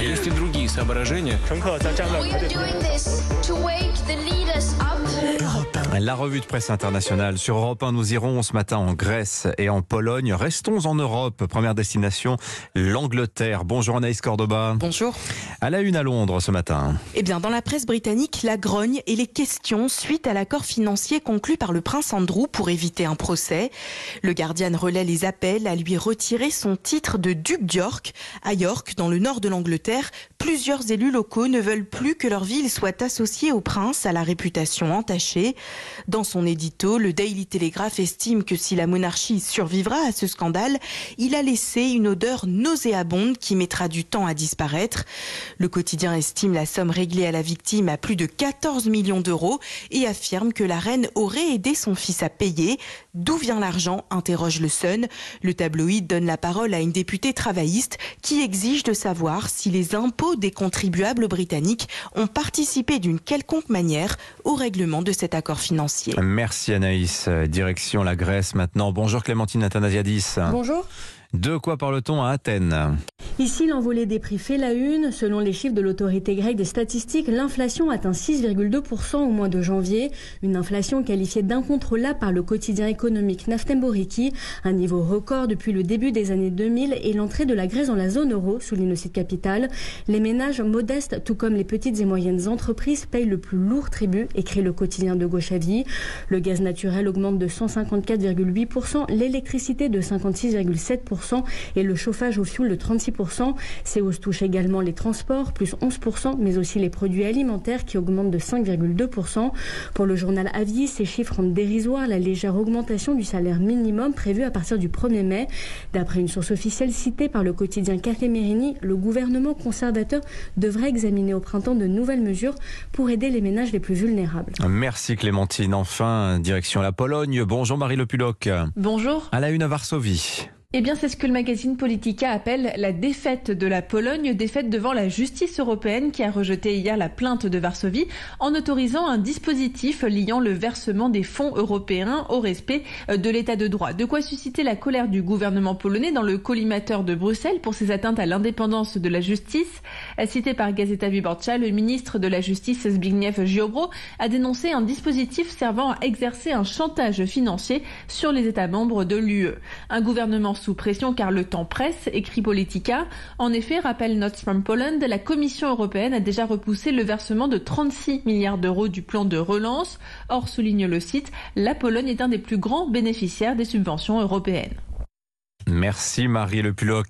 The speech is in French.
Есть и другие соображения. La revue de presse internationale. Sur Europe 1, nous irons ce matin en Grèce et en Pologne. Restons en Europe. Première destination, l'Angleterre. Bonjour Anaïs Cordoba. Bonjour. À la une à Londres ce matin. Eh bien, dans la presse britannique, la grogne et les questions suite à l'accord financier conclu par le prince Andrew pour éviter un procès. Le Guardian relaie les appels à lui retirer son titre de duc d'York. À York, dans le nord de l'Angleterre, plusieurs élus locaux ne veulent plus que leur ville soit associée au prince à la réputation entachée. Dans son édito, le Daily Telegraph estime que si la monarchie survivra à ce scandale, il a laissé une odeur nauséabonde qui mettra du temps à disparaître. Le quotidien estime la somme réglée à la victime à plus de 14 millions d'euros et affirme que la reine aurait aidé son fils à payer. D'où vient l'argent? interroge le Sun. Le tabloïd donne la parole à une députée travailliste qui exige de savoir si les impôts des contribuables britanniques ont participé d'une quelconque manière au règlement de cet accord financier. Merci Anaïs. Direction la Grèce maintenant. Bonjour Clémentine Athanasiadis. Bonjour. De quoi parle-t-on à Athènes? Ici, l'envolée des prix fait la une. Selon les chiffres de l'autorité grecque des statistiques, l'inflation atteint 6,2% au mois de janvier. Une inflation qualifiée d'incontrôlable par le quotidien économique Naftemboriki, un niveau record depuis le début des années 2000 et l'entrée de la Grèce dans la zone euro, souligne le capital. Les ménages modestes, tout comme les petites et moyennes entreprises, payent le plus lourd tribut, écrit le quotidien de gauche à vie. Le gaz naturel augmente de 154,8%, l'électricité de 56,7% et le chauffage au fioul de 36%. Ces hausses touchent également les transports, plus 11%, mais aussi les produits alimentaires qui augmentent de 5,2%. Pour le journal Avis, ces chiffres rendent dérisoire la légère augmentation du salaire minimum prévue à partir du 1er mai. D'après une source officielle citée par le quotidien Café Mérini, le gouvernement conservateur devrait examiner au printemps de nouvelles mesures pour aider les ménages les plus vulnérables. Merci Clémentine. Enfin, direction la Pologne. Bonjour Marie Le Puloc. Bonjour. À la une à Varsovie. Eh bien, c'est ce que le magazine Politica appelle la défaite de la Pologne, défaite devant la justice européenne qui a rejeté hier la plainte de Varsovie en autorisant un dispositif liant le versement des fonds européens au respect de l'état de droit. De quoi susciter la colère du gouvernement polonais dans le collimateur de Bruxelles pour ses atteintes à l'indépendance de la justice. Cité par Gazeta Wyborcza, le ministre de la Justice Zbigniew Ziobro a dénoncé un dispositif servant à exercer un chantage financier sur les États membres de l'UE. Un gouvernement sous pression car le temps presse, écrit Politica. En effet, rappelle Notes from Poland, la Commission européenne a déjà repoussé le versement de 36 milliards d'euros du plan de relance. Or, souligne le site, la Pologne est un des plus grands bénéficiaires des subventions européennes. Merci Marie Le Puloc.